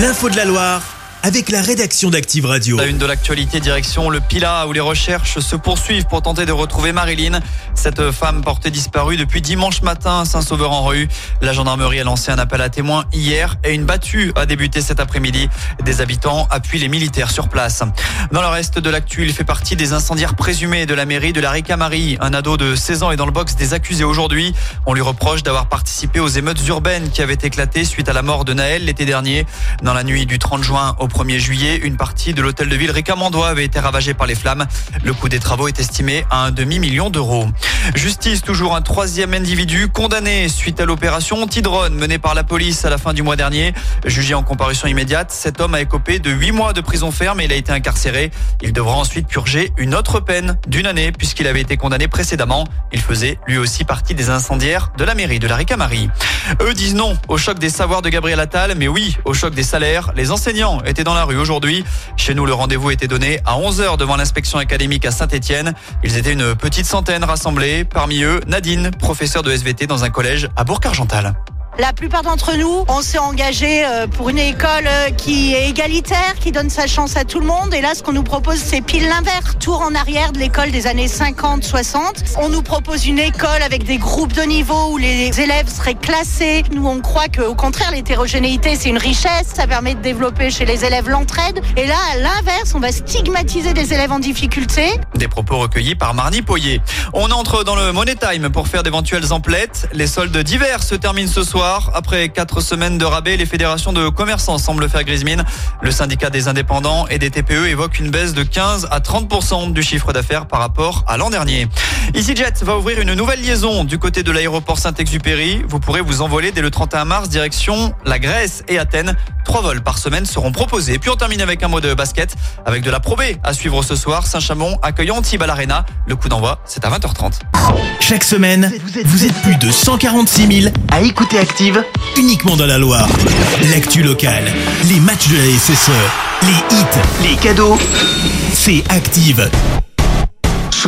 L'info de la Loire avec la rédaction d'Active Radio. La une de l'actualité, direction le Pila, où les recherches se poursuivent pour tenter de retrouver Marilyn. Cette femme portée disparue depuis dimanche matin à Saint-Sauveur-en-Rue. La gendarmerie a lancé un appel à témoins hier et une battue a débuté cet après-midi. Des habitants appuient les militaires sur place. Dans le reste de l'actu, il fait partie des incendiaires présumés de la mairie de la Ricamarie. Un ado de 16 ans est dans le box des accusés aujourd'hui. On lui reproche d'avoir participé aux émeutes urbaines qui avaient éclaté suite à la mort de Naël l'été dernier. Dans la nuit du 30 juin au 1er juillet, une partie de l'hôtel de ville Ricamandois avait été ravagée par les flammes. Le coût des travaux est estimé à un demi-million d'euros. Justice, toujours un troisième individu condamné suite à l'opération Tidron menée par la police à la fin du mois dernier. Jugé en comparution immédiate, cet homme a écopé de huit mois de prison ferme et il a été incarcéré. Il devra ensuite purger une autre peine d'une année puisqu'il avait été condamné précédemment. Il faisait lui aussi partie des incendiaires de la mairie de la Ricamarie. Eux disent non au choc des savoirs de Gabriel Attal, mais oui au choc des salaires. Les enseignants étaient dans la rue aujourd'hui. Chez nous, le rendez-vous était donné à 11h devant l'inspection académique à Saint-Etienne. Ils étaient une petite centaine rassemblés. Parmi eux, Nadine, professeure de SVT dans un collège à Bourg-Argental. La plupart d'entre nous, on s'est engagé euh, pour une école euh, qui est égalitaire, qui donne sa chance à tout le monde. Et là, ce qu'on nous propose, c'est pile l'inverse, tour en arrière de l'école des années 50-60. On nous propose une école avec des groupes de niveau où les élèves seraient classés. Nous, on croit qu'au contraire, l'hétérogénéité, c'est une richesse. Ça permet de développer chez les élèves l'entraide. Et là, à l'inverse, on va stigmatiser des élèves en difficulté. Des propos recueillis par Marnie Poyer. On entre dans le Money Time pour faire d'éventuelles emplettes. Les soldes divers se terminent ce soir. Après quatre semaines de rabais, les fédérations de commerçants semblent faire grise mine. Le syndicat des indépendants et des TPE évoque une baisse de 15 à 30% du chiffre d'affaires par rapport à l'an dernier. EasyJet va ouvrir une nouvelle liaison du côté de l'aéroport Saint-Exupéry. Vous pourrez vous envoler dès le 31 mars direction la Grèce et Athènes. Trois vols par semaine seront proposés. Puis on termine avec un mot de basket avec de la probée à suivre ce soir. Saint-Chamond accueillant Antibes à l'Arena. Le coup d'envoi, c'est à 20h30. Chaque semaine, vous êtes plus de 146 000 à écouter Active uniquement dans la Loire. L'actu locale, les matchs de la SSE, les hits, les cadeaux, c'est Active.